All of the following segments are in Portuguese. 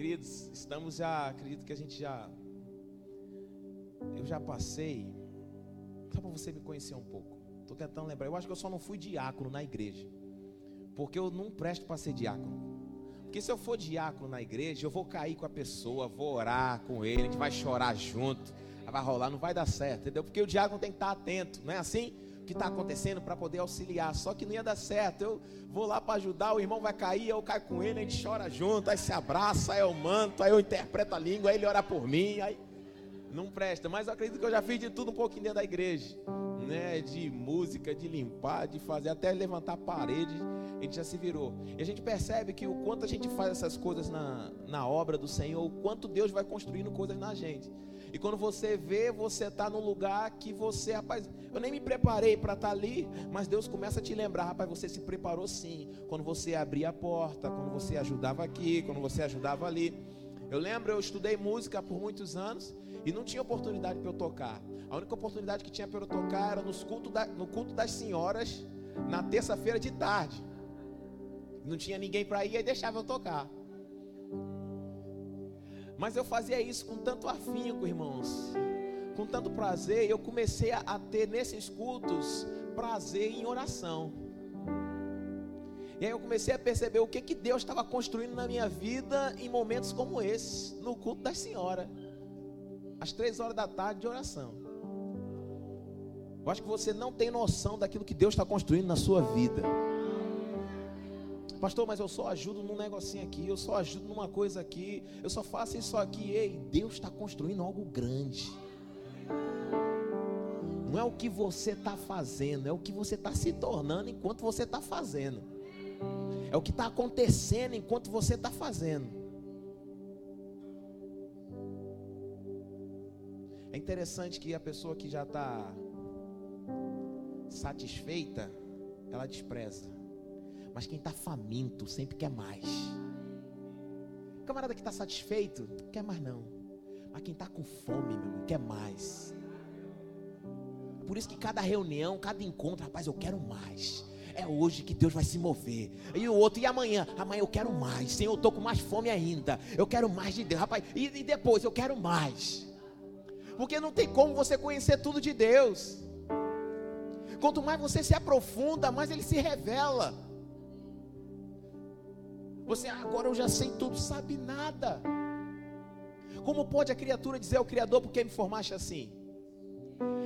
Queridos, estamos já, acredito que a gente já. Eu já passei. Só para você me conhecer um pouco. Estou tentando lembrar. Eu acho que eu só não fui diácono na igreja. Porque eu não presto para ser diácono. Porque se eu for diácono na igreja, eu vou cair com a pessoa, vou orar com ele, a gente vai chorar junto, vai rolar, não vai dar certo, entendeu? Porque o diácono tem que estar atento, não é assim? Que está acontecendo para poder auxiliar, só que não ia dar certo. Eu vou lá para ajudar, o irmão vai cair, eu caio com ele, a gente chora junto, aí se abraça, aí eu manto, aí eu interpreto a língua, aí ele ora por mim, aí não presta. Mas eu acredito que eu já fiz de tudo um pouquinho dentro da igreja, né? De música, de limpar, de fazer, até levantar parede a gente já se virou. E a gente percebe que o quanto a gente faz essas coisas na, na obra do Senhor, o quanto Deus vai construindo coisas na gente. E quando você vê, você está num lugar que você, rapaz, eu nem me preparei para estar tá ali, mas Deus começa a te lembrar, rapaz, você se preparou sim. Quando você abria a porta, quando você ajudava aqui, quando você ajudava ali. Eu lembro, eu estudei música por muitos anos e não tinha oportunidade para eu tocar. A única oportunidade que tinha para eu tocar era nos culto da, no culto das senhoras, na terça-feira de tarde. Não tinha ninguém para ir, e deixava eu tocar. Mas eu fazia isso com tanto afinco, irmãos, com tanto prazer, e eu comecei a, ter nesses cultos prazer em oração. E aí eu comecei a perceber o que, que Deus estava construindo na minha vida em momentos como esse, no culto da senhora. Às três horas da tarde de oração. Eu acho que você não tem noção daquilo que Deus está construindo na sua vida. Pastor, mas eu só ajudo num negocinho aqui, eu só ajudo numa coisa aqui, eu só faço isso aqui. Ei, Deus está construindo algo grande. Não é o que você está fazendo, é o que você está se tornando enquanto você está fazendo. É o que está acontecendo enquanto você está fazendo. É interessante que a pessoa que já está satisfeita, ela despreza. Mas quem está faminto sempre quer mais. Camarada que está satisfeito, quer mais não. Mas quem está com fome, meu irmão, quer mais. Por isso que cada reunião, cada encontro, rapaz, eu quero mais. É hoje que Deus vai se mover. E o outro, e amanhã? Amanhã eu quero mais. Senhor, eu estou com mais fome ainda. Eu quero mais de Deus. Rapaz, e, e depois eu quero mais. Porque não tem como você conhecer tudo de Deus. Quanto mais você se aprofunda, mais ele se revela. Você agora eu já sei tudo, sabe nada. Como pode a criatura dizer ao Criador, porque me formaste assim?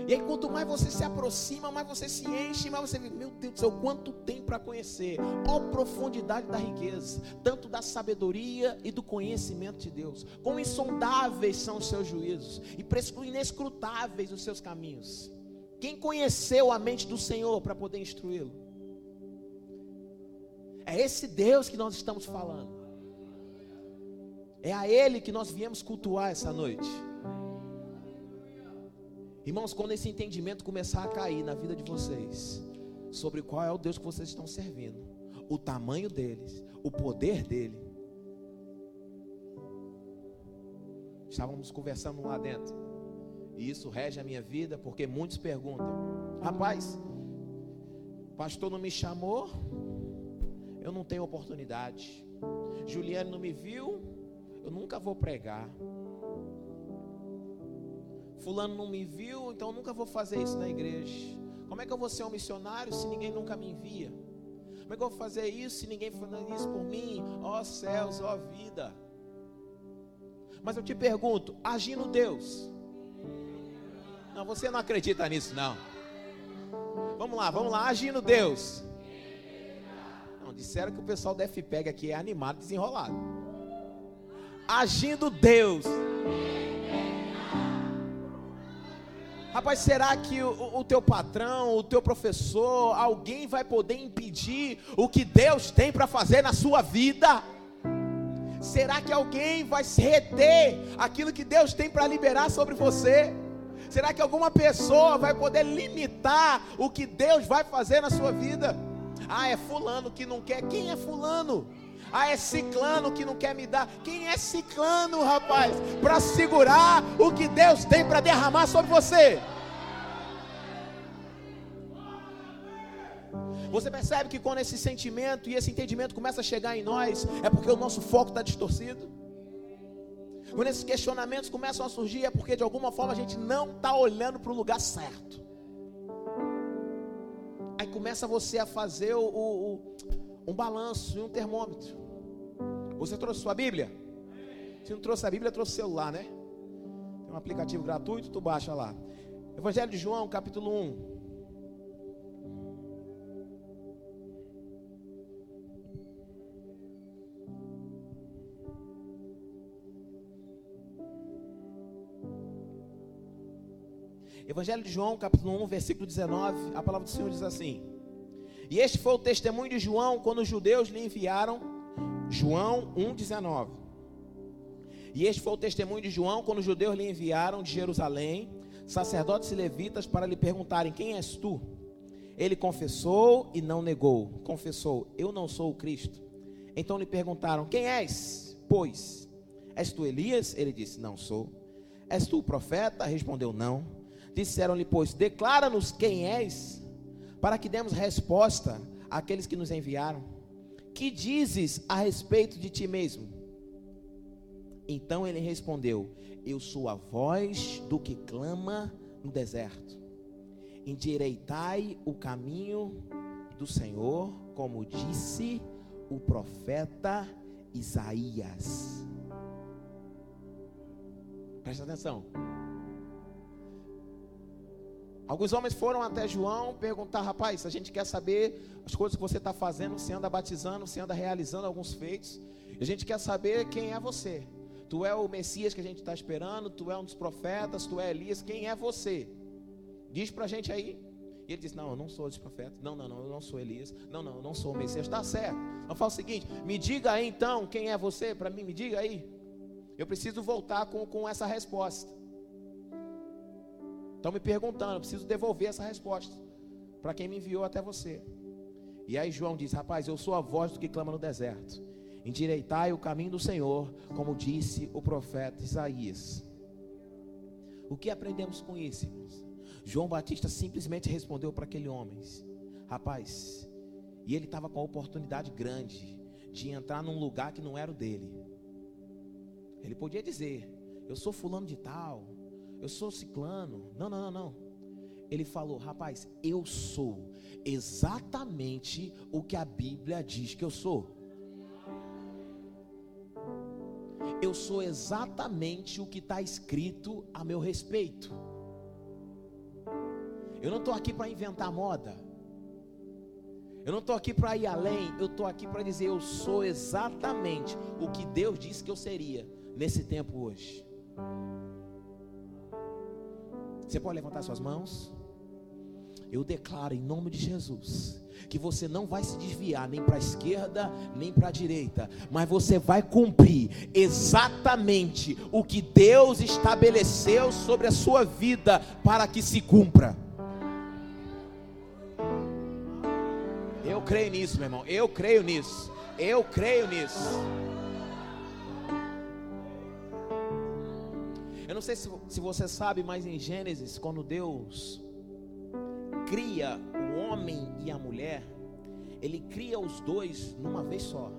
E aí, quanto mais você se aproxima, mais você se enche, mais você vê, meu Deus do céu, quanto tem para conhecer. Qual profundidade da riqueza, tanto da sabedoria e do conhecimento de Deus. Quão insondáveis são os seus juízos e inescrutáveis os seus caminhos. Quem conheceu a mente do Senhor para poder instruí-lo? É esse Deus que nós estamos falando. É a Ele que nós viemos cultuar essa noite. Irmãos, quando esse entendimento começar a cair na vida de vocês, sobre qual é o Deus que vocês estão servindo, o tamanho deles, o poder dele. Estávamos conversando lá dentro, e isso rege a minha vida, porque muitos perguntam: rapaz, pastor não me chamou, eu não tenho oportunidade. Juliane não me viu, eu nunca vou pregar. Fulano não me viu, então eu nunca vou fazer isso na igreja. Como é que eu vou ser um missionário se ninguém nunca me envia? Como é que eu vou fazer isso se ninguém faz isso por mim? Ó oh, céus, ó oh, vida. Mas eu te pergunto, agindo Deus. Não, você não acredita nisso, não. Vamos lá, vamos lá, agindo Deus disseram que o pessoal da FPEG aqui é animado, desenrolado. Agindo Deus. Rapaz, será que o, o, teu patrão, o teu professor, alguém vai poder impedir o que Deus tem para fazer na sua vida? Será que alguém vai reter aquilo que Deus tem para liberar sobre você? Será que alguma pessoa vai poder limitar o que Deus vai fazer na sua vida? Ah, é fulano que não quer. Quem é fulano? Ah, é ciclano que não quer me dar. Quem é ciclano, rapaz? Para segurar o que Deus tem para derramar sobre você. Você percebe que quando esse sentimento e esse entendimento começa a chegar em nós, é porque o nosso foco está distorcido? Quando esses questionamentos começam a surgir, é porque de alguma forma a gente não está olhando para o lugar certo. Começa você a fazer o, o, um balanço e um termômetro. Você trouxe sua Bíblia? Se não trouxe a Bíblia, trouxe o celular, né? Tem um aplicativo gratuito, tu baixa lá. Evangelho de João, capítulo 1. Evangelho de João, capítulo 1, versículo 19, a palavra do Senhor diz assim: E este foi o testemunho de João quando os judeus lhe enviaram, João 1,19. E este foi o testemunho de João quando os judeus lhe enviaram de Jerusalém, sacerdotes e levitas, para lhe perguntarem: Quem és tu? Ele confessou e não negou. Confessou: Eu não sou o Cristo. Então lhe perguntaram: Quem és? Pois, és tu Elias? Ele disse: Não sou. És tu o profeta? Respondeu: Não. Disseram-lhe, pois, declara-nos quem és, para que demos resposta àqueles que nos enviaram. Que dizes a respeito de ti mesmo? Então ele respondeu: Eu sou a voz do que clama no deserto. Endireitai o caminho do Senhor, como disse o profeta Isaías. Presta atenção. Alguns homens foram até João perguntar: rapaz, a gente quer saber as coisas que você está fazendo, você anda batizando, você anda realizando alguns feitos. A gente quer saber quem é você. Tu é o Messias que a gente está esperando, tu é um dos profetas, tu é Elias, quem é você? Diz para a gente aí. E ele disse: Não, eu não sou esse profeta. Não, não, não, eu não sou Elias. Não, não, eu não sou o Messias. Está certo. Eu falo o seguinte: Me diga aí então quem é você para mim, me diga aí. Eu preciso voltar com, com essa resposta. Estão me perguntando, eu preciso devolver essa resposta para quem me enviou até você. E aí João diz: Rapaz, eu sou a voz do que clama no deserto. Endireitai o caminho do Senhor, como disse o profeta Isaías. O que aprendemos com isso? João Batista simplesmente respondeu para aquele homem: Rapaz, e ele estava com a oportunidade grande de entrar num lugar que não era o dele. Ele podia dizer: Eu sou fulano de tal, eu sou ciclano. Não, não, não, não. Ele falou, rapaz, eu sou exatamente o que a Bíblia diz que eu sou. Eu sou exatamente o que está escrito a meu respeito. Eu não estou aqui para inventar moda. Eu não estou aqui para ir além. Eu estou aqui para dizer: eu sou exatamente o que Deus disse que eu seria nesse tempo hoje. Você pode levantar suas mãos? Eu declaro em nome de Jesus que você não vai se desviar nem para a esquerda nem para a direita, mas você vai cumprir exatamente o que Deus estabeleceu sobre a sua vida para que se cumpra. Eu creio nisso, meu irmão. Eu creio nisso. Eu creio nisso. Eu não sei se, se você sabe, mas em Gênesis, quando Deus cria o homem e a mulher, Ele cria os dois numa vez só.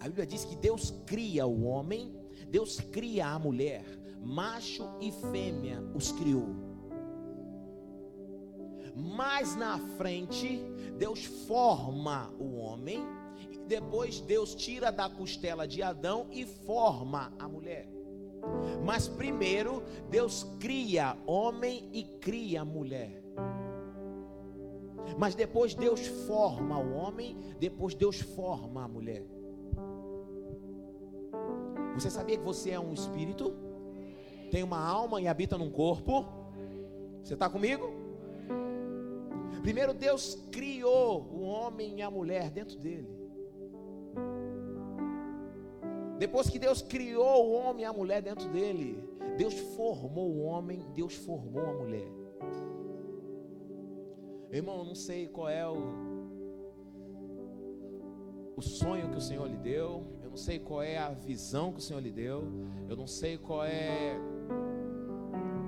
A Bíblia diz que Deus cria o homem, Deus cria a mulher, macho e fêmea os criou. Mais na frente, Deus forma o homem, e depois Deus tira da costela de Adão e forma a mulher. Mas primeiro, Deus cria homem e cria mulher. Mas depois Deus forma o homem, depois Deus forma a mulher. Você sabia que você é um espírito? Tem uma alma e habita num corpo? Você está comigo? Primeiro Deus criou o homem e a mulher dentro dele. Depois que Deus criou o homem e a mulher dentro dele, Deus formou o homem, Deus formou a mulher. Irmão, eu não sei qual é o, o sonho que o Senhor lhe deu, eu não sei qual é a visão que o Senhor lhe deu, eu não sei qual é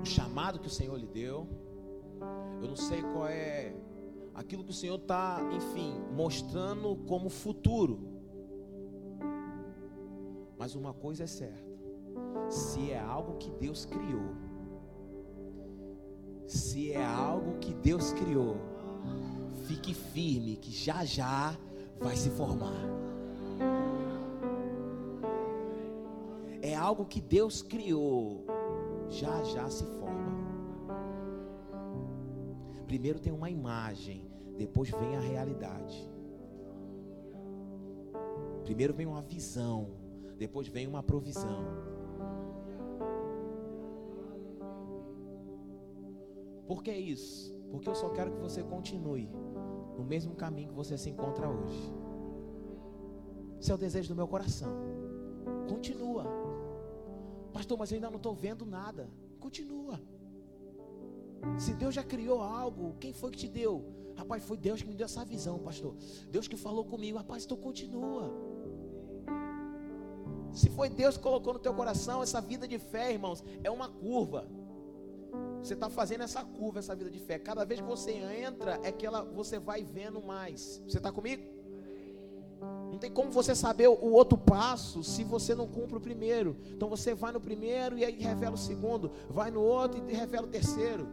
o chamado que o Senhor lhe deu, eu não sei qual é aquilo que o Senhor está, enfim, mostrando como futuro. Mas uma coisa é certa: se é algo que Deus criou, se é algo que Deus criou, fique firme que já já vai se formar. É algo que Deus criou, já já se forma. Primeiro tem uma imagem, depois vem a realidade. Primeiro vem uma visão, depois vem uma provisão. Por que isso? Porque eu só quero que você continue no mesmo caminho que você se encontra hoje. Esse é o desejo do meu coração. Continua. Pastor, mas eu ainda não estou vendo nada. Continua. Se Deus já criou algo, quem foi que te deu? Rapaz, foi Deus que me deu essa visão, pastor. Deus que falou comigo. Rapaz, então continua. Se foi Deus que colocou no teu coração essa vida de fé, irmãos, é uma curva. Você está fazendo essa curva, essa vida de fé. Cada vez que você entra, é que ela, você vai vendo mais. Você está comigo? Não tem como você saber o outro passo se você não cumpre o primeiro. Então você vai no primeiro e aí revela o segundo, vai no outro e revela o terceiro.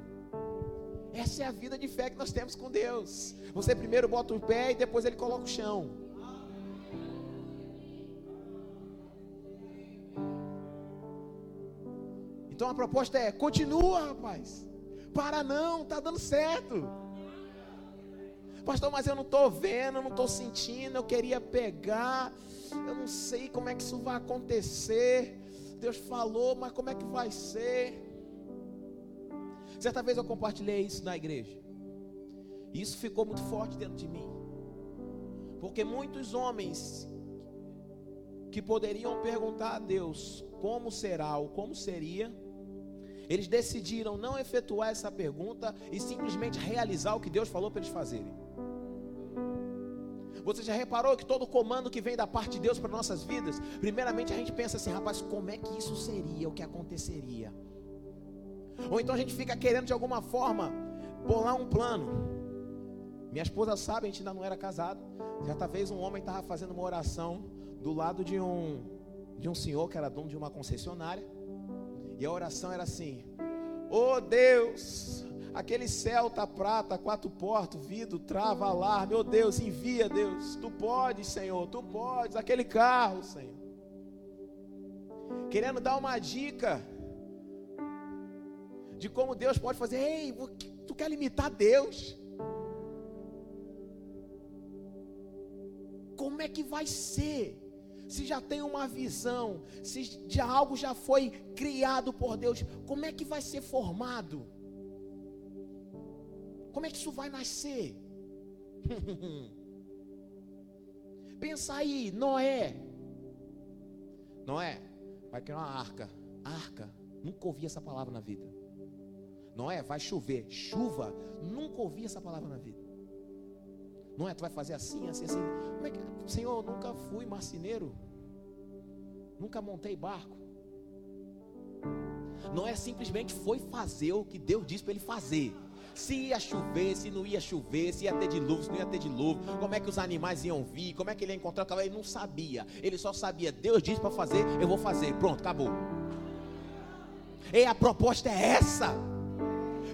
Essa é a vida de fé que nós temos com Deus. Você primeiro bota o pé e depois ele coloca o chão. Então a proposta é: continua, rapaz. Para não, tá dando certo. Pastor, mas eu não estou vendo, não estou sentindo, eu queria pegar, eu não sei como é que isso vai acontecer. Deus falou, mas como é que vai ser? Certa vez eu compartilhei isso na igreja. E isso ficou muito forte dentro de mim. Porque muitos homens que poderiam perguntar a Deus como será ou como seria, eles decidiram não efetuar essa pergunta e simplesmente realizar o que Deus falou para eles fazerem. Você já reparou que todo comando que vem da parte de Deus para nossas vidas, primeiramente a gente pensa assim, rapaz, como é que isso seria, o que aconteceria? Ou então a gente fica querendo de alguma forma bolar um plano. Minha esposa sabe, a gente ainda não era casado. Certa vez um homem estava fazendo uma oração do lado de um de um senhor que era dono de uma concessionária. E a oração era assim: Oh Deus, aquele celta prata, quatro portas, vidro, trava, alarme, oh Deus, envia Deus, tu podes, Senhor, tu podes, aquele carro, Senhor. Querendo dar uma dica de como Deus pode fazer. Ei, tu quer limitar Deus? Como é que vai ser? Se já tem uma visão, se algo já foi criado por Deus, como é que vai ser formado? Como é que isso vai nascer? Pensa aí, Noé. Noé, vai criar uma arca. Arca, nunca ouvi essa palavra na vida. Noé, vai chover. Chuva, nunca ouvi essa palavra na vida. Não é? Tu vai fazer assim, assim, assim. Como é que, Senhor, eu nunca fui marceneiro. Nunca montei barco. Não é simplesmente foi fazer o que Deus disse para ele fazer. Se ia chover, se não ia chover, se ia ter dilúvio, se não ia ter dilúvio, como é que os animais iam vir, como é que ele ia encontrar ele não sabia. Ele só sabia, Deus disse para fazer, eu vou fazer. Pronto, acabou. E a proposta é essa.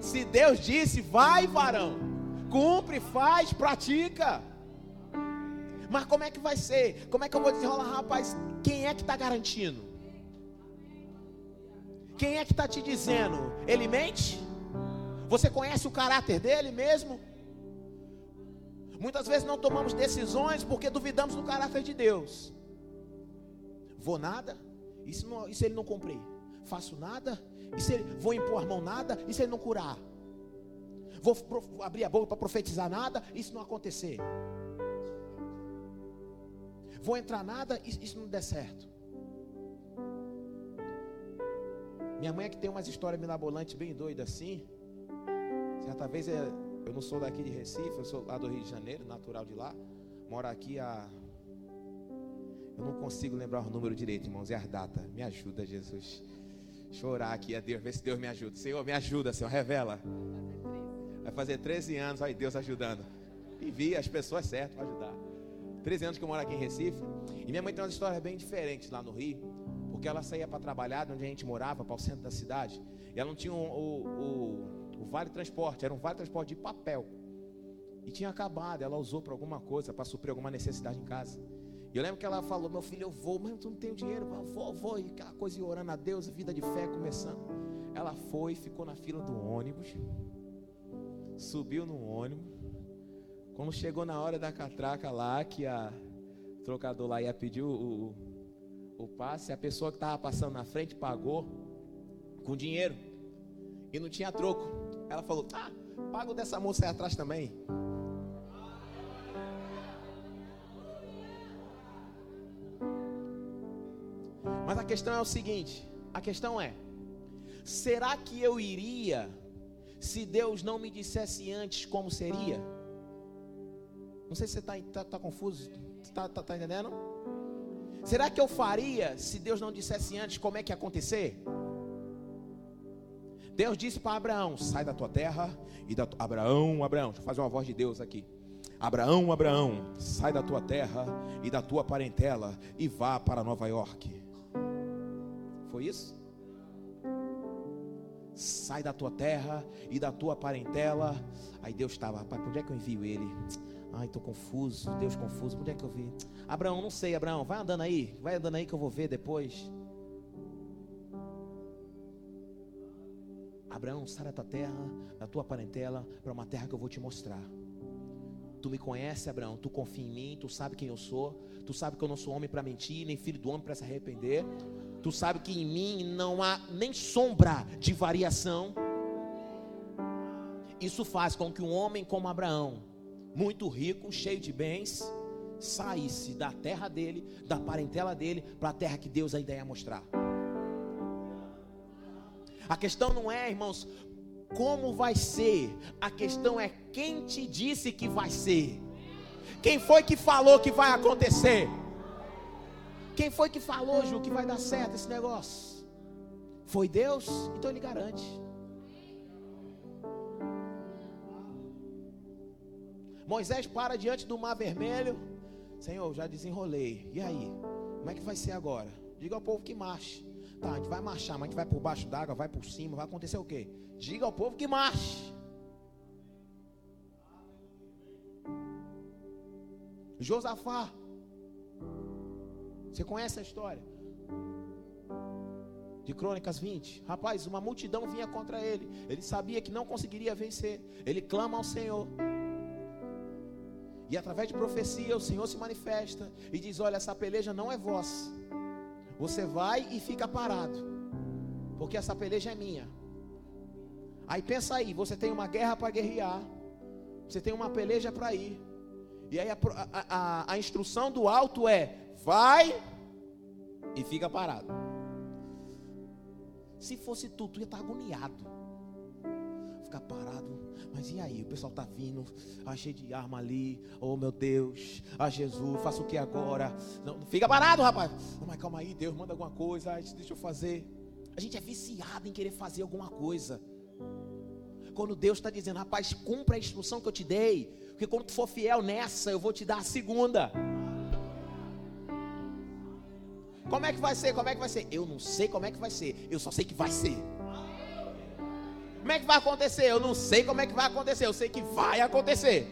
Se Deus disse, vai, varão cumpre, faz, pratica. Mas como é que vai ser? Como é que eu vou desenrolar, rapaz? Quem é que está garantindo? Quem é que está te dizendo? Ele mente? Você conhece o caráter dele mesmo? Muitas vezes não tomamos decisões porque duvidamos do caráter de Deus. Vou nada? E se, não, e se ele não cumprir? Faço nada? E se ele, vou impor a mão nada? E se ele não curar? Vou abrir a boca para profetizar nada, isso não acontecer. Vou entrar nada, isso não der certo. Minha mãe é que tem umas histórias mirabolantes bem doidas assim. Certa vez é, eu não sou daqui de Recife, eu sou lá do Rio de Janeiro, natural de lá. Moro aqui há. Eu não consigo lembrar o número direito, irmãos, é a data. Me ajuda, Jesus. Chorar aqui a Deus, ver se Deus me ajuda. Senhor, me ajuda, Senhor, revela. Vai fazer 13 anos, aí Deus ajudando. Envia as pessoas certas para ajudar. 13 anos que eu moro aqui em Recife. E minha mãe tem uma história bem diferente lá no Rio. Porque ela saía para trabalhar de onde a gente morava, para o centro da cidade. E ela não tinha o, o, o, o vale transporte, era um vale transporte de papel. E tinha acabado, ela usou para alguma coisa, para suprir alguma necessidade em casa. E eu lembro que ela falou: Meu filho, eu vou, mas tu não tem dinheiro, eu vou, vou. E aquela coisa, orando a Deus, vida de fé começando. Ela foi, ficou na fila do ônibus, subiu no ônibus. Quando chegou na hora da catraca lá, que a trocador lá ia pedir o, o, o passe, a pessoa que estava passando na frente pagou com dinheiro e não tinha troco. Ela falou: Ah, pago dessa moça aí atrás também. Mas a questão é o seguinte: a questão é, será que eu iria se Deus não me dissesse antes como seria? Não sei se você está tá, tá confuso, está tá, tá entendendo? Será que eu faria se Deus não dissesse antes como é que ia acontecer? Deus disse para Abraão: sai da tua terra e da tua... Abraão, Abraão, deixa eu fazer uma voz de Deus aqui. Abraão, Abraão, sai da tua terra e da tua parentela e vá para Nova York. Foi isso? Sai da tua terra e da tua parentela. Aí Deus estava, rapaz, onde é que eu envio ele? Ai, estou confuso, Deus confuso, onde é que eu vi? Abraão, não sei, Abraão, vai andando aí, vai andando aí que eu vou ver depois. Abraão, sai da tua terra, da tua parentela, para uma terra que eu vou te mostrar. Tu me conhece, Abraão, tu confia em mim, tu sabe quem eu sou, tu sabe que eu não sou homem para mentir, nem filho do homem para se arrepender. Tu sabe que em mim não há nem sombra de variação. Isso faz com que um homem como Abraão, muito rico, cheio de bens, saísse da terra dele, da parentela dele, para a terra que Deus ainda ia mostrar. A questão não é, irmãos, como vai ser, a questão é quem te disse que vai ser. Quem foi que falou que vai acontecer? Quem foi que falou, Ju, que vai dar certo esse negócio? Foi Deus? Então Ele garante. Moisés para diante do mar vermelho. Senhor, já desenrolei. E aí? Como é que vai ser agora? Diga ao povo que marche. Tá, a gente vai marchar, mas a gente vai por baixo d'água, vai por cima, vai acontecer o quê? Diga ao povo que marche. Josafá. Você conhece a história? De Crônicas 20. Rapaz, uma multidão vinha contra ele. Ele sabia que não conseguiria vencer. Ele clama ao Senhor. E através de profecia, o Senhor se manifesta e diz: Olha, essa peleja não é vossa. Você vai e fica parado, porque essa peleja é minha. Aí pensa aí: você tem uma guerra para guerrear, você tem uma peleja para ir. E aí a, a, a, instrução do alto é: vai e fica parado. Se fosse tu, tu ia estar agoniado. Ficar parado. Mas e aí? O pessoal está vindo, ah, cheio de arma ali. Oh meu Deus, ah Jesus, faço o que agora? Não, fica parado, rapaz. Não, mas calma aí, Deus manda alguma coisa, ah, deixa eu fazer. A gente é viciado em querer fazer alguma coisa. Quando Deus está dizendo, rapaz, cumpra a instrução que eu te dei. Porque quando tu for fiel nessa, eu vou te dar a segunda. Como é que vai ser? Como é que vai ser? Eu não sei como é que vai ser. Eu só sei que vai ser. Como é que vai acontecer? Eu não sei como é que vai acontecer. Eu sei que vai acontecer.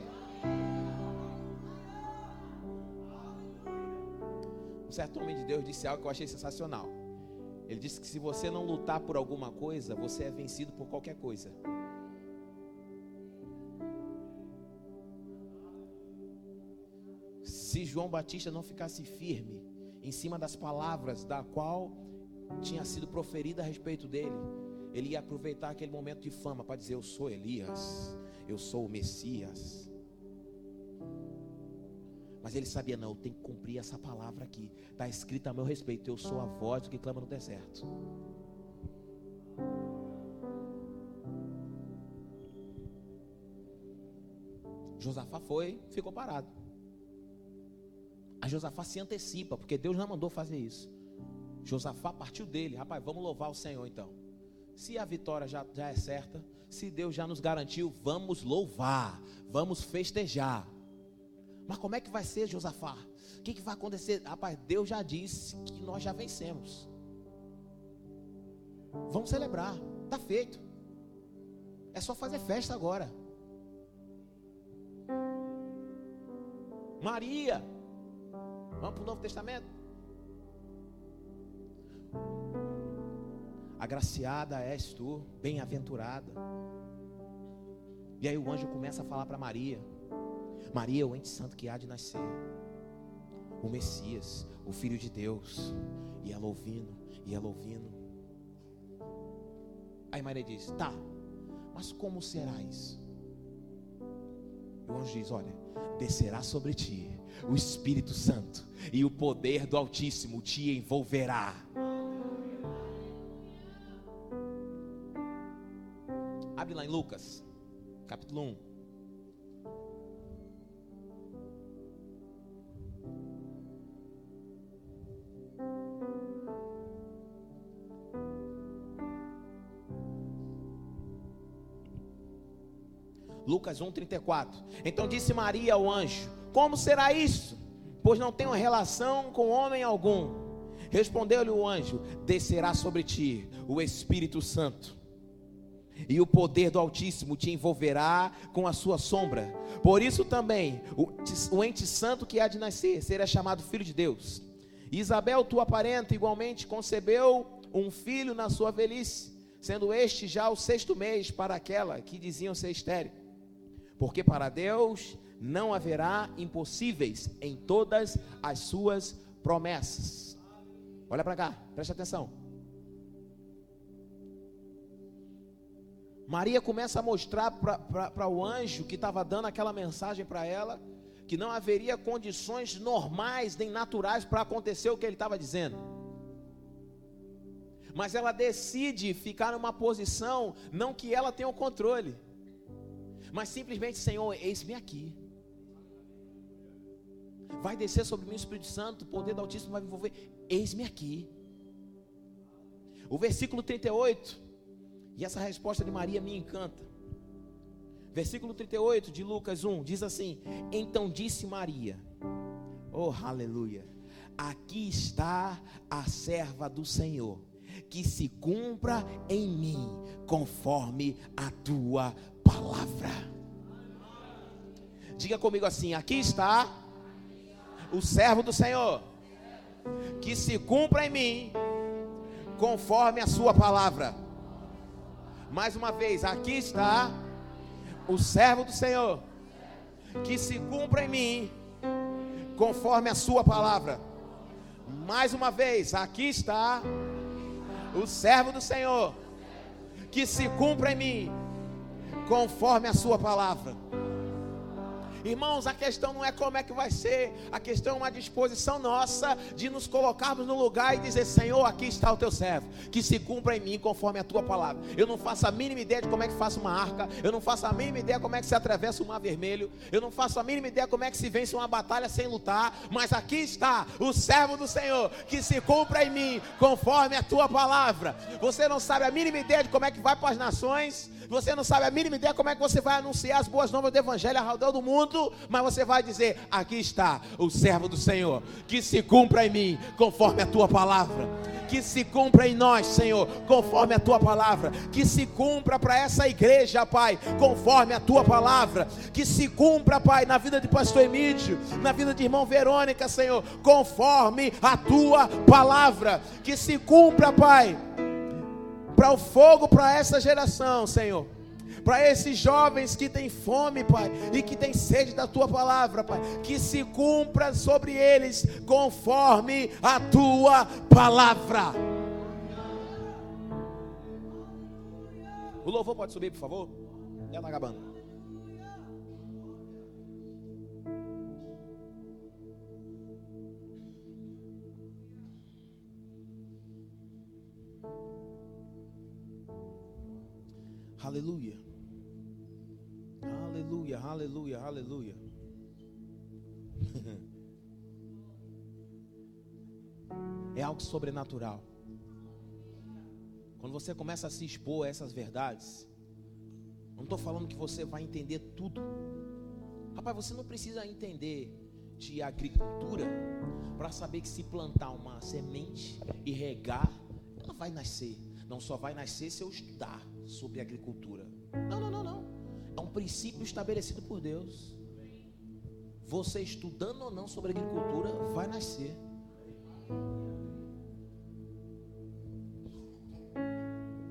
Um certo homem de Deus disse algo que eu achei sensacional. Ele disse que se você não lutar por alguma coisa, você é vencido por qualquer coisa. Se João Batista não ficasse firme, em cima das palavras da qual tinha sido proferida a respeito dele. Ele ia aproveitar aquele momento de fama para dizer: Eu sou Elias, eu sou o Messias. Mas ele sabia, não, eu tenho que cumprir essa palavra aqui. Está escrita a meu respeito: Eu sou a voz que clama no deserto. Josafá foi, ficou parado. A Josafá se antecipa, porque Deus não mandou fazer isso. Josafá partiu dele, rapaz, vamos louvar o Senhor então. Se a vitória já, já é certa, se Deus já nos garantiu, vamos louvar, vamos festejar. Mas como é que vai ser, Josafá? O que, que vai acontecer? Rapaz, Deus já disse que nós já vencemos. Vamos celebrar. Está feito. É só fazer festa agora. Maria. Vamos para o Novo Testamento. Agraciada és tu, bem-aventurada. E aí o anjo começa a falar para Maria: Maria, o ente santo que há de nascer, o Messias, o Filho de Deus. E ela ouvindo, e ela ouvindo. Aí Maria diz: Tá, mas como será isso? E o anjo diz: Olha, descerá sobre ti o Espírito Santo, e o poder do Altíssimo te envolverá. Abre lá em Lucas, capítulo 1. Lucas 1,34. Então disse Maria ao anjo: Como será isso? Pois não tenho relação com homem algum. Respondeu-lhe o anjo: Descerá sobre ti o Espírito Santo, e o poder do Altíssimo te envolverá com a sua sombra. Por isso também o, o ente santo que há de nascer será chamado Filho de Deus. Isabel, tua parenta, igualmente concebeu um filho na sua velhice, sendo este já o sexto mês para aquela que diziam ser estéril porque para Deus não haverá impossíveis em todas as suas promessas. Olha para cá, preste atenção. Maria começa a mostrar para o anjo que estava dando aquela mensagem para ela, que não haveria condições normais nem naturais para acontecer o que ele estava dizendo. Mas ela decide ficar numa posição, não que ela tenha o controle mas simplesmente, Senhor, eis-me aqui. Vai descer sobre mim o Espírito Santo, o poder do Altíssimo vai me envolver. Eis-me aqui. O versículo 38, e essa resposta de Maria me encanta. Versículo 38 de Lucas 1 diz assim: Então disse Maria, oh aleluia, aqui está a serva do Senhor, que se cumpra em mim conforme a tua palavra. Diga comigo assim: aqui está o servo do Senhor, que se cumpra em mim, conforme a sua palavra. Mais uma vez, aqui está o servo do Senhor, que se cumpra em mim, conforme a sua palavra. Mais uma vez, aqui está o servo do Senhor, que se cumpra em mim, conforme a sua palavra. Irmãos, a questão não é como é que vai ser, a questão é uma disposição nossa de nos colocarmos no lugar e dizer: Senhor, aqui está o teu servo, que se cumpra em mim conforme a tua palavra. Eu não faço a mínima ideia de como é que faço uma arca, eu não faço a mínima ideia como é que se atravessa o mar vermelho, eu não faço a mínima ideia como é que se vence uma batalha sem lutar, mas aqui está o servo do Senhor, que se cumpra em mim conforme a tua palavra. Você não sabe a mínima ideia de como é que vai para as nações, você não sabe a mínima ideia como é que você vai anunciar as boas novas do Evangelho ao redor do mundo, mas você vai dizer: aqui está o servo do Senhor, que se cumpra em mim, conforme a tua palavra. Que se cumpra em nós, Senhor, conforme a tua palavra. Que se cumpra para essa igreja, Pai, conforme a tua palavra. Que se cumpra, Pai, na vida de Pastor Emílio, na vida de irmão Verônica, Senhor, conforme a tua palavra. Que se cumpra, Pai para o fogo para essa geração, Senhor. Para esses jovens que têm fome, Pai, e que têm sede da tua palavra, Pai, que se cumpra sobre eles conforme a tua palavra. O louvor pode subir, por favor? Já está acabando. Aleluia. Aleluia, aleluia, aleluia. É algo sobrenatural. Quando você começa a se expor a essas verdades, não estou falando que você vai entender tudo, Rapaz, você não precisa entender de agricultura para saber que se plantar uma semente e regar, ela vai nascer. Não só vai nascer se eu estudar sobre agricultura. Não, não, não, não. É um princípio estabelecido por Deus. Você estudando ou não sobre agricultura, vai nascer.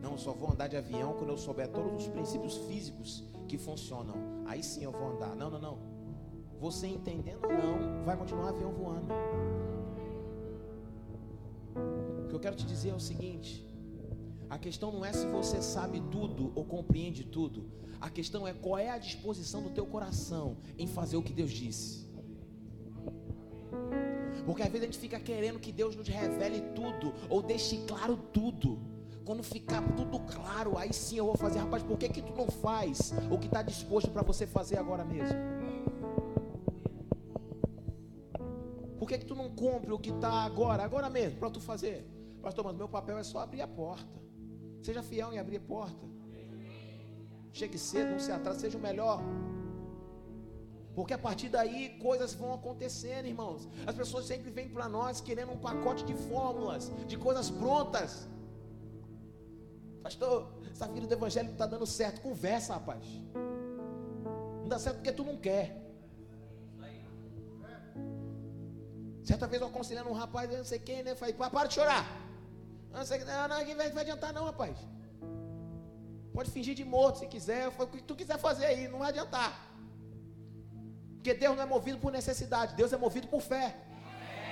Não, só vou andar de avião quando eu souber todos os princípios físicos que funcionam. Aí sim eu vou andar. Não, não, não. Você entendendo ou não, vai continuar avião voando. O que eu quero te dizer é o seguinte: a questão não é se você sabe tudo ou compreende tudo. A questão é qual é a disposição do teu coração em fazer o que Deus disse. Porque às vezes a gente fica querendo que Deus nos revele tudo ou deixe claro tudo. Quando ficar tudo claro, aí sim eu vou fazer. Rapaz, por que, que tu não faz o que está disposto para você fazer agora mesmo? Por que, que tu não cumpre o que está agora, agora mesmo, para tu fazer? Pastor, mas meu papel é só abrir a porta. Seja fiel em abrir porta. Chegue cedo, não se atrase, seja o melhor. Porque a partir daí coisas vão acontecendo, irmãos. As pessoas sempre vêm para nós querendo um pacote de fórmulas, de coisas prontas. Pastor, essa vida do evangelho não está dando certo. Conversa, rapaz. Não dá certo porque tu não quer. Certa vez eu aconselhando um rapaz, não sei quem, né? Falei, para de chorar. Não, sei, não, não, vai, vai adiantar não, rapaz. Pode fingir de morto se quiser. Foi o que tu quiser fazer aí, não vai adiantar. Porque Deus não é movido por necessidade, Deus é movido por fé.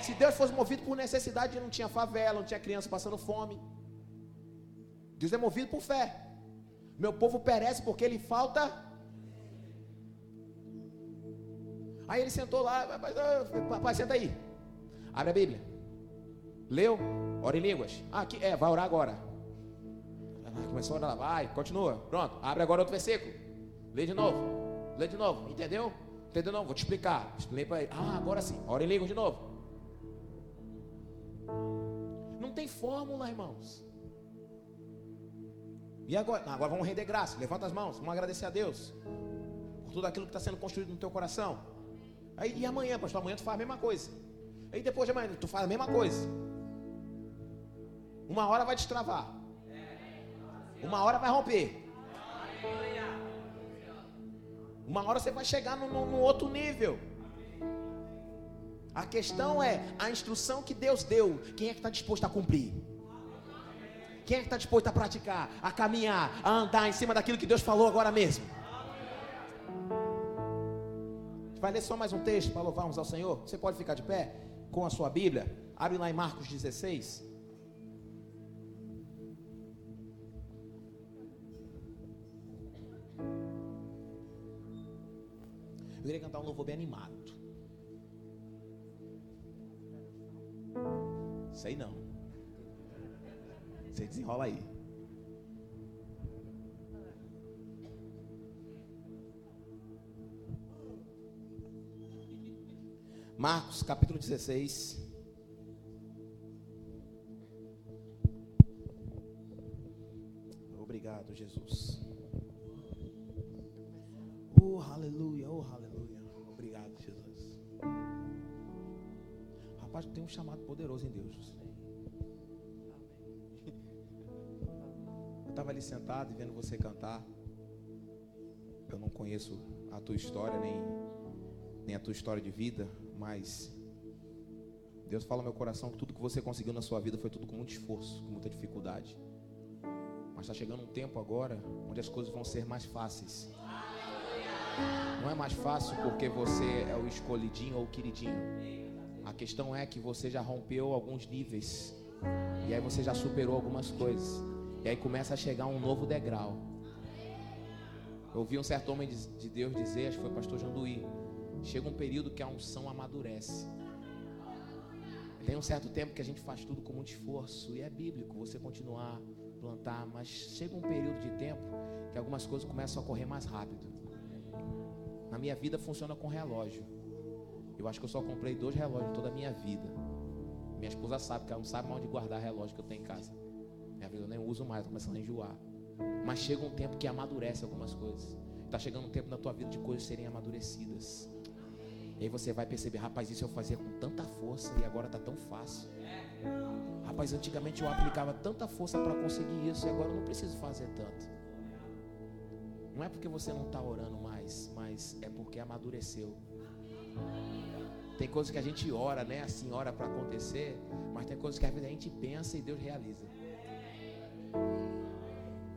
Se Deus fosse movido por necessidade, não tinha favela, não tinha criança passando fome. Deus é movido por fé. Meu povo perece porque ele falta. Aí ele sentou lá, papai, senta aí. Abre a Bíblia. Leu? Ora em línguas. Ah, aqui, é, vai orar agora. Começou a orar, vai, continua. Pronto, abre agora outro versículo. Lê de novo. Lê de novo. Entendeu? Entendeu não? Vou te explicar. Expliquei para ele. Ah, agora sim. Ora em línguas de novo. Não tem fórmula, irmãos. E agora? agora vamos render graça. Levanta as mãos. Vamos agradecer a Deus por tudo aquilo que está sendo construído no teu coração. Aí, e amanhã, pastor? Amanhã tu faz a mesma coisa. Aí depois de amanhã tu faz a mesma coisa. Uma hora vai destravar. Uma hora vai romper. Uma hora você vai chegar no, no, no outro nível. A questão é a instrução que Deus deu. Quem é que está disposto a cumprir? Quem é que está disposto a praticar, a caminhar, a andar em cima daquilo que Deus falou agora mesmo? Vai ler só mais um texto para louvarmos ao Senhor? Você pode ficar de pé com a sua Bíblia? Abre lá em Marcos 16. Queria cantar um louvor bem animado. Sei não. Você desenrola aí. Marcos capítulo 16. Obrigado, Jesus. Tem um chamado poderoso em Deus. Eu estava ali sentado e vendo você cantar. Eu não conheço a tua história, nem, nem a tua história de vida, mas Deus fala no meu coração que tudo que você conseguiu na sua vida foi tudo com muito esforço, com muita dificuldade. Mas está chegando um tempo agora onde as coisas vão ser mais fáceis. Não é mais fácil porque você é o escolhidinho ou o queridinho. A questão é que você já rompeu alguns níveis. E aí você já superou algumas coisas. E aí começa a chegar um novo degrau. Eu ouvi um certo homem de Deus dizer, acho que foi o pastor Janduí. Chega um período que a unção amadurece. Tem um certo tempo que a gente faz tudo com muito esforço. E é bíblico você continuar, plantar. Mas chega um período de tempo que algumas coisas começam a correr mais rápido. Na minha vida funciona com relógio. Eu acho que eu só comprei dois relógios toda a minha vida. Minha esposa sabe que ela não sabe onde guardar relógio que eu tenho em casa. Minha vida eu nem uso mais, começando a enjoar. Mas chega um tempo que amadurece algumas coisas. Está chegando um tempo na tua vida de coisas serem amadurecidas. E aí você vai perceber, rapaz, isso eu fazia com tanta força e agora está tão fácil. Rapaz, antigamente eu aplicava tanta força para conseguir isso e agora eu não preciso fazer tanto. Não é porque você não está orando mais, mas é porque amadureceu. Tem coisas que a gente ora, né? Assim, ora para acontecer, mas tem coisas que a gente pensa e Deus realiza.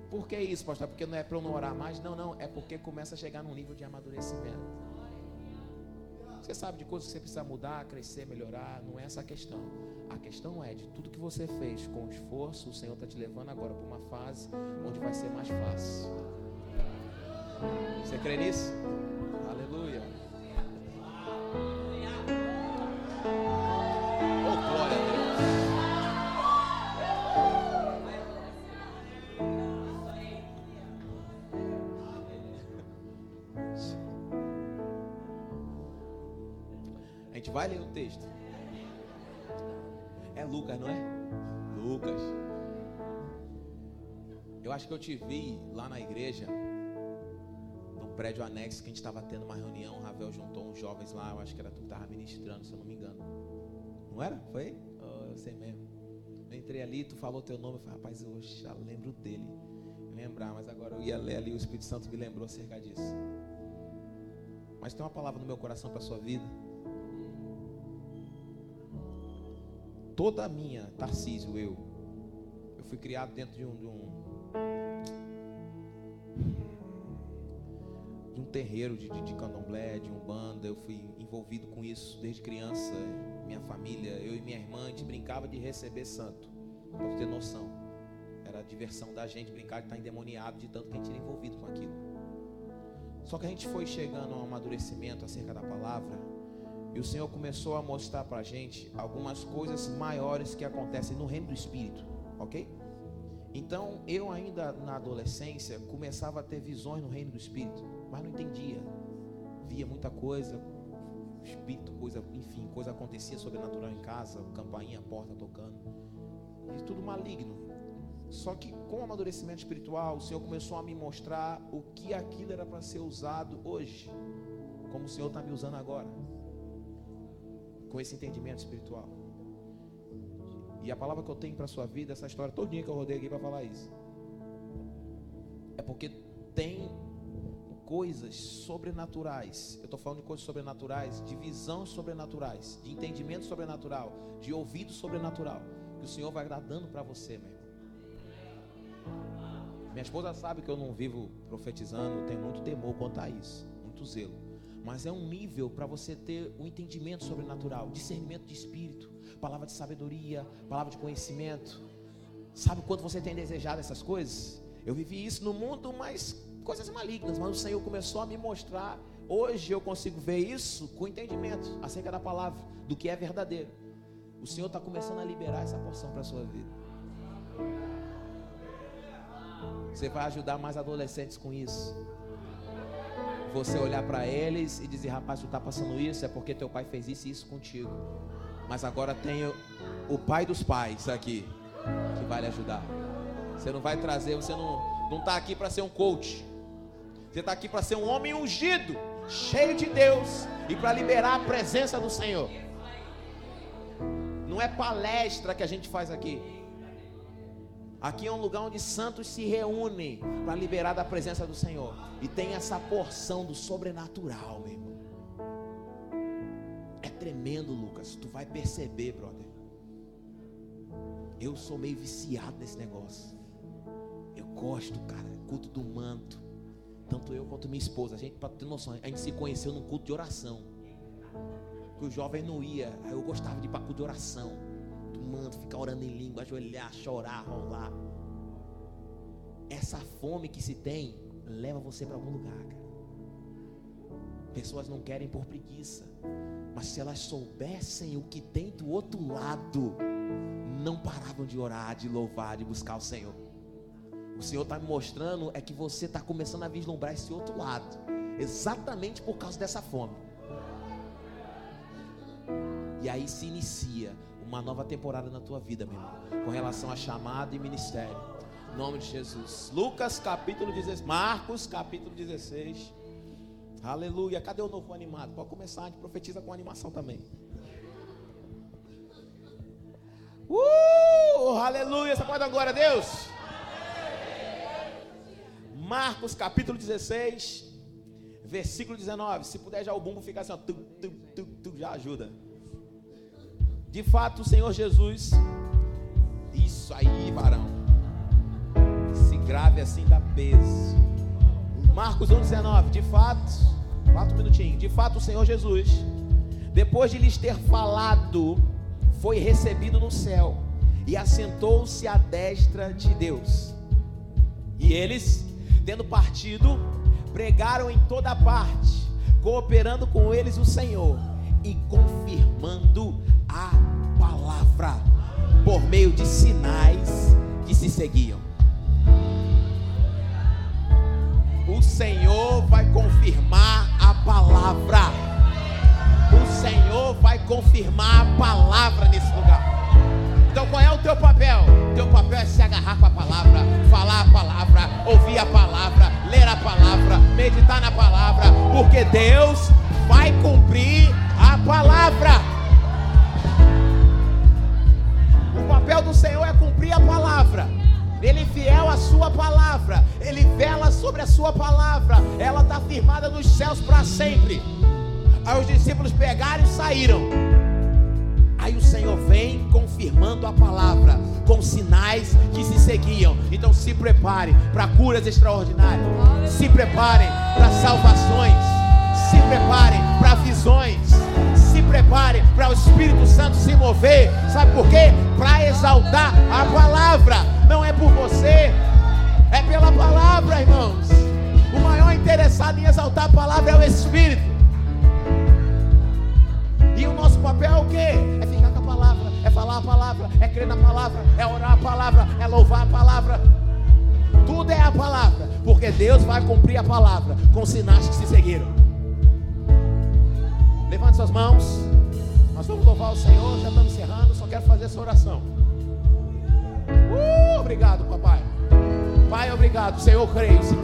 Por que isso, pastor? Porque não é para eu não orar mais? Não, não. É porque começa a chegar num nível de amadurecimento. Você sabe de coisas que você precisa mudar, crescer, melhorar. Não é essa a questão. A questão é de tudo que você fez com esforço, o Senhor está te levando agora para uma fase onde vai ser mais fácil. Você crê nisso? Vai ler o texto. É Lucas, não é? Lucas. Eu acho que eu te vi lá na igreja, no prédio anexo que a gente estava tendo uma reunião. O Ravel juntou uns jovens lá. Eu acho que era tu que estava ministrando, se eu não me engano. Não era? Foi? Oh, eu sei mesmo. Eu entrei ali, tu falou teu nome. Eu falei, rapaz, eu já lembro dele. Lembrar, mas agora eu ia ler ali. O Espírito Santo me lembrou acerca disso. Mas tem uma palavra no meu coração para a sua vida. Toda a minha, Tarcísio, eu, eu fui criado dentro de um, de um, de um terreiro de, de, de candomblé, de umbanda, eu fui envolvido com isso desde criança, minha família, eu e minha irmã, a gente brincava de receber santo, para ter noção, era a diversão da gente brincar de estar endemoniado de tanto que a gente era envolvido com aquilo. Só que a gente foi chegando a um amadurecimento acerca da palavra, e o Senhor começou a mostrar para a gente algumas coisas maiores que acontecem no reino do Espírito, ok? Então, eu ainda na adolescência começava a ter visões no reino do Espírito, mas não entendia. Via muita coisa, Espírito, coisa, enfim, coisa acontecia sobrenatural em casa, campainha, porta tocando, e tudo maligno. Só que com o amadurecimento espiritual, o Senhor começou a me mostrar o que aquilo era para ser usado hoje, como o Senhor está me usando agora com esse entendimento espiritual. E a palavra que eu tenho para sua vida, essa história todinha que eu rodei aqui para falar isso. É porque tem coisas sobrenaturais. Eu estou falando de coisas sobrenaturais, de visão sobrenaturais, de entendimento sobrenatural, de ouvido sobrenatural, que o Senhor vai dar dando para você, meu irmão. Minha esposa sabe que eu não vivo profetizando, tenho muito temor quanto a isso, muito zelo mas é um nível para você ter um entendimento sobrenatural, discernimento de espírito, palavra de sabedoria, palavra de conhecimento. Sabe quanto você tem desejado essas coisas? Eu vivi isso no mundo, mas coisas malignas, mas o Senhor começou a me mostrar. Hoje eu consigo ver isso com entendimento acerca da palavra, do que é verdadeiro. O Senhor está começando a liberar essa porção para a sua vida. Você vai ajudar mais adolescentes com isso você olhar para eles e dizer, rapaz, tu está passando isso, é porque teu pai fez isso e isso contigo. Mas agora tem o, pai dos pais aqui que vai lhe ajudar. Você não vai trazer, você não não está aqui para ser um coach. Você está aqui para ser um homem ungido, cheio de Deus e para liberar a presença do Senhor. Não é palestra que a gente faz aqui. Aqui é um lugar onde santos se reúnem para liberar da presença do Senhor. E tem essa porção do sobrenatural, meu irmão. É tremendo, Lucas. Tu vai perceber, brother. Eu sou meio viciado nesse negócio. Eu gosto, cara. Culto do manto. Tanto eu quanto minha esposa. A gente, para ter noção, a gente se conheceu num culto de oração. Que o jovem não ia. Aí eu gostava de ir para culto de oração manto, ficar orando em língua, ajoelhar, chorar, rolar. Essa fome que se tem leva você para algum lugar, cara. Pessoas não querem por preguiça, mas se elas soubessem o que tem do outro lado, não paravam de orar, de louvar, de buscar o Senhor. O Senhor está me mostrando é que você está começando a vislumbrar esse outro lado, exatamente por causa dessa fome. E aí se inicia uma nova temporada na tua vida, meu irmão, com relação a chamado e ministério. Em nome de Jesus. Lucas capítulo 16. Marcos capítulo 16. Aleluia. Cadê o novo animado? Pode começar, a gente profetiza com animação também. Uh, aleluia. Você pode dar glória a Deus? Marcos capítulo 16, versículo 19. Se puder já o bumbo ficar assim, ó, tu, tu, tu, já ajuda. De fato, o Senhor Jesus, isso aí, varão. Se grave assim dá peso. Marcos 1, 19. De fato, quatro minutinhos. De fato, o Senhor Jesus, depois de lhes ter falado, foi recebido no céu e assentou-se à destra de Deus. E eles, tendo partido, pregaram em toda parte, cooperando com eles o Senhor e confirmando a palavra por meio de sinais que se seguiam. O Senhor vai confirmar a palavra. O Senhor vai confirmar a palavra nesse lugar. Então qual é o teu papel? Teu papel é se agarrar com a palavra, falar a palavra, ouvir a palavra, ler a palavra, meditar na palavra, porque Deus vai cumprir a sua palavra, ela está firmada nos céus para sempre. Aí os discípulos pegaram e saíram. Aí o Senhor vem confirmando a palavra com sinais que se seguiam. Então se prepare para curas extraordinárias. Se preparem para salvações. Se preparem para visões. Se preparem para o Espírito Santo se mover. Sabe por quê? Para exaltar a palavra. Não é por você, é pela palavra, irmãos. O maior interessado em exaltar a palavra é o Espírito. E o nosso papel é o quê? É ficar com a palavra, é falar a palavra, é crer na palavra, é orar a palavra, é louvar a palavra. Tudo é a palavra, porque Deus vai cumprir a palavra com sinais que se seguiram. Levante suas mãos. Nós vamos louvar o Senhor, já estamos encerrando, só quero fazer essa oração. Uh, obrigado, papai. Pai, obrigado. Senhor, eu creio, Senhor.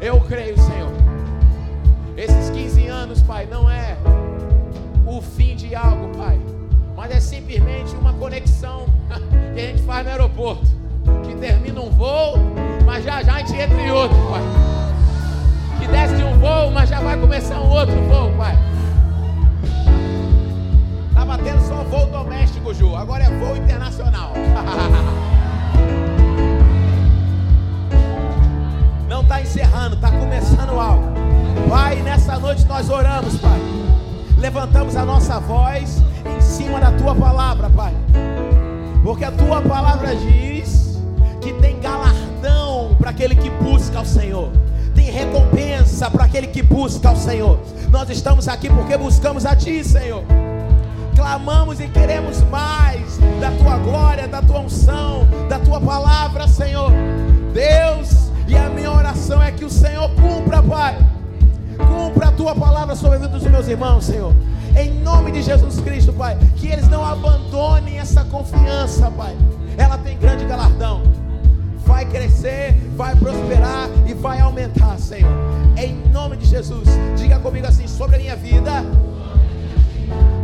Eu creio, Senhor. Esses 15 anos, Pai, não é o fim de algo, Pai. Mas é simplesmente uma conexão que a gente faz no aeroporto. Que termina um voo, mas já já a gente entra em outro, Pai. Que desce de um voo, mas já vai começar um outro voo, Pai. Tá batendo só voo doméstico, Ju. Agora é voo internacional. Não está encerrando, está começando algo. Pai, nessa noite nós oramos, Pai levantamos a nossa voz em cima da tua palavra, Pai. Porque a tua palavra diz que tem galardão para aquele que busca ao Senhor. Tem recompensa para aquele que busca ao Senhor. Nós estamos aqui porque buscamos a Ti, Senhor. Clamamos e queremos mais da Tua glória, da Tua unção, da Tua palavra, Senhor. Deus, e a minha oração é que o Senhor cumpra, Pai Cumpra a tua palavra sobre a vida dos meus irmãos, Senhor. Em nome de Jesus Cristo, Pai. Que eles não abandonem essa confiança, Pai. Ela tem grande galardão. Vai crescer, vai prosperar e vai aumentar, Senhor. Em nome de Jesus. Diga comigo assim: sobre a minha vida.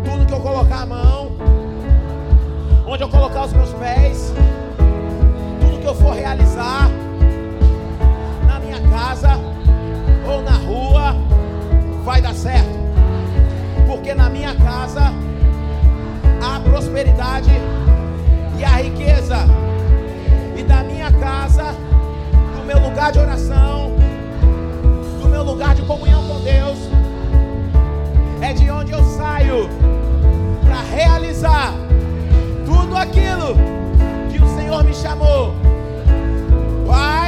Tudo que eu colocar a mão. Onde eu colocar os meus pés. Tudo que eu for realizar casa ou na rua, vai dar certo. Porque na minha casa há prosperidade e a riqueza. E da minha casa, do meu lugar de oração, do meu lugar de comunhão com Deus, é de onde eu saio para realizar tudo aquilo que o Senhor me chamou. Pai,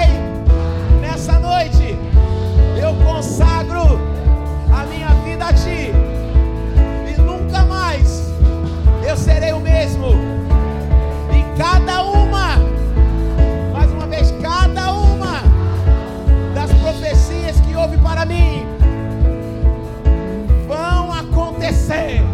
consagro a minha vida a Ti. E nunca mais eu serei o mesmo. E cada uma, mais uma vez, cada uma das profecias que houve para mim vão acontecer.